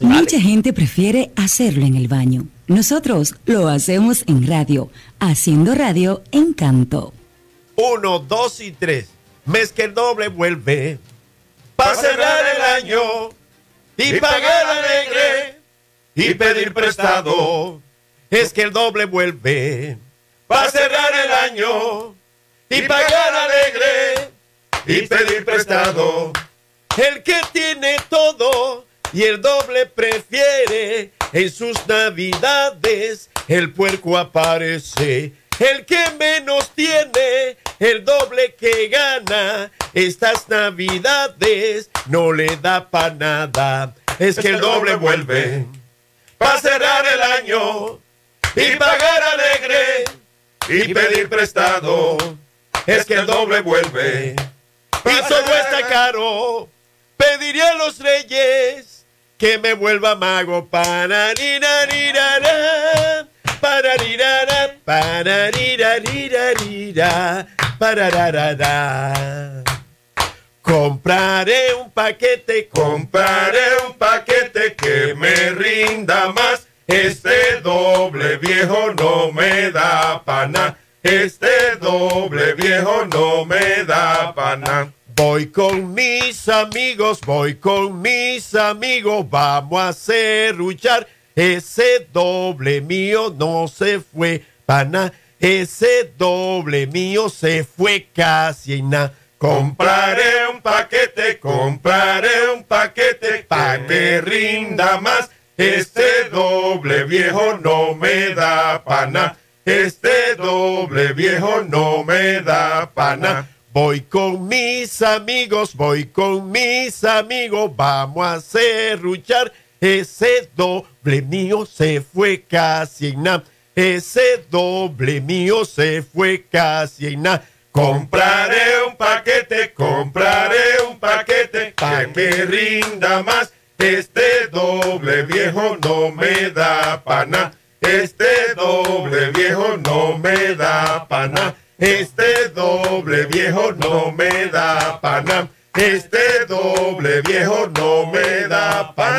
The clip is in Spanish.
Mucha gente prefiere hacerlo en el baño. Nosotros lo hacemos en radio, haciendo radio en canto. Uno, dos y tres. Mes que el doble vuelve. Para cerrar el año y pagar alegre y pedir prestado. Es que el doble vuelve. Para cerrar el año y pagar alegre y pedir prestado. El que tiene todo y el doble prefiere. En sus navidades el puerco aparece. El que menos tiene, el doble que gana. Estas navidades no le da pa' nada. Es que el doble vuelve para cerrar el año y pagar alegre y pedir prestado. Es que el doble vuelve y todo está caro. Pediría a los reyes que me vuelva mago para para para para Compraré un paquete, compraré un paquete que me rinda más. Este doble viejo no me da pana. Este doble viejo no me da pana. Voy con mis amigos, voy con mis amigos, vamos a serruchar. Ese doble mío no se fue pana. Ese doble mío se fue casi en nada. Compraré un paquete, compraré un paquete para que rinda más. Este doble viejo no me da pana. Este doble viejo no me da pana. Voy con mis amigos, voy con mis amigos, vamos a serruchar. Ese doble mío se fue casi en nada. Ese doble mío se fue casi en nada. Compraré un paquete, compraré un paquete para que rinda más. Este doble viejo no me da pana. Este doble viejo no me da pana. Este doble viejo no me da pana. Este doble viejo no me da pana.